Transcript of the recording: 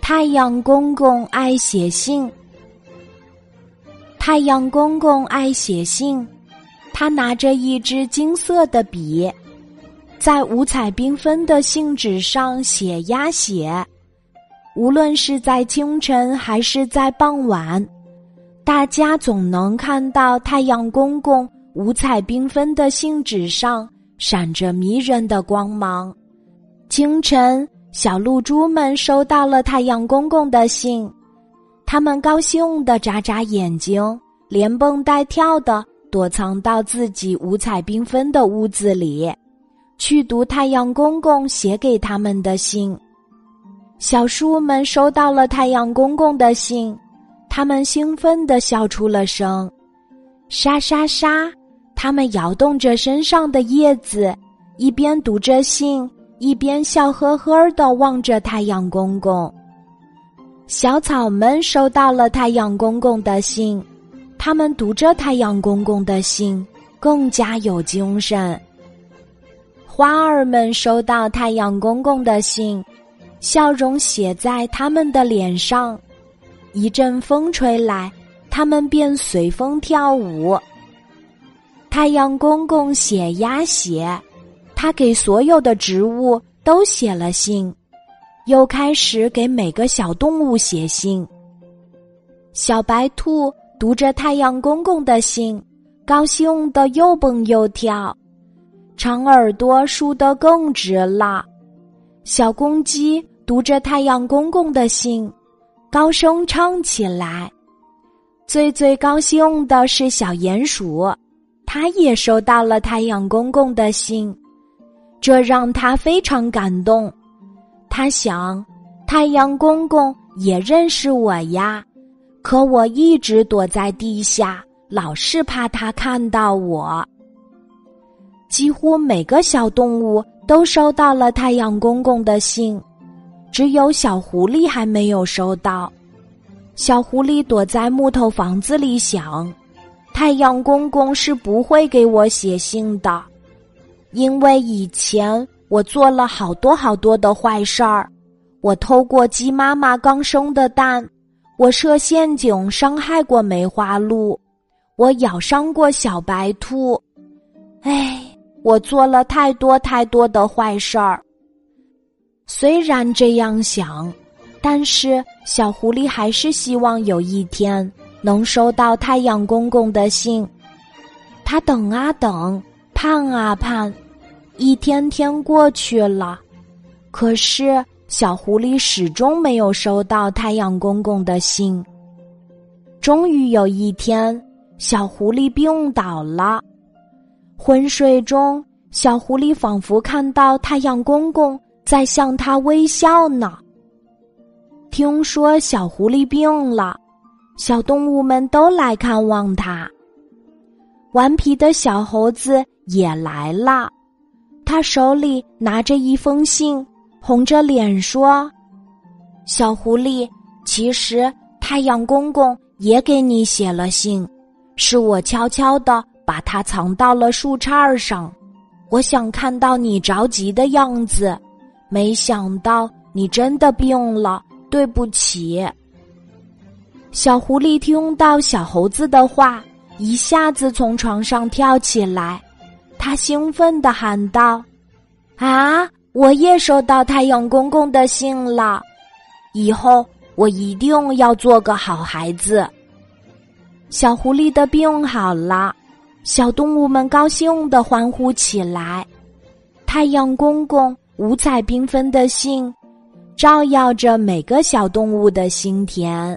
太阳公公爱写信。太阳公公爱写信，他拿着一支金色的笔，在五彩缤纷的信纸上写呀写。无论是在清晨还是在傍晚，大家总能看到太阳公公五彩缤纷的信纸上闪着迷人的光芒。清晨，小露珠们收到了太阳公公的信，他们高兴地眨眨眼睛，连蹦带跳地躲藏到自己五彩缤纷的屋子里，去读太阳公公写给他们的信。小树们收到了太阳公公的信，他们兴奋地笑出了声，沙沙沙！他们摇动着身上的叶子，一边读着信，一边笑呵呵地望着太阳公公。小草们收到了太阳公公的信，他们读着太阳公公的信，更加有精神。花儿们收到太阳公公的信。笑容写在他们的脸上，一阵风吹来，他们便随风跳舞。太阳公公写呀写，他给所有的植物都写了信，又开始给每个小动物写信。小白兔读着太阳公公的信，高兴的又蹦又跳，长耳朵竖得更直了。小公鸡。读着太阳公公的信，高声唱起来。最最高兴的是小鼹鼠，他也收到了太阳公公的信，这让他非常感动。他想，太阳公公也认识我呀，可我一直躲在地下，老是怕他看到我。几乎每个小动物都收到了太阳公公的信。只有小狐狸还没有收到。小狐狸躲在木头房子里想：太阳公公是不会给我写信的，因为以前我做了好多好多的坏事儿。我偷过鸡妈妈刚生的蛋，我设陷阱伤害过梅花鹿，我咬伤过小白兔。哎，我做了太多太多的坏事儿。虽然这样想，但是小狐狸还是希望有一天能收到太阳公公的信。他等啊等，盼啊盼，一天天过去了，可是小狐狸始终没有收到太阳公公的信。终于有一天，小狐狸病倒了，昏睡中，小狐狸仿佛看到太阳公公。在向他微笑呢。听说小狐狸病了，小动物们都来看望他。顽皮的小猴子也来了，他手里拿着一封信，红着脸说：“小狐狸，其实太阳公公也给你写了信，是我悄悄的把它藏到了树杈上。我想看到你着急的样子。”没想到你真的病了，对不起。小狐狸听到小猴子的话，一下子从床上跳起来，他兴奋地喊道：“啊，我也收到太阳公公的信了！以后我一定要做个好孩子。”小狐狸的病好了，小动物们高兴地欢呼起来。太阳公公。五彩缤纷的信，照耀着每个小动物的心田。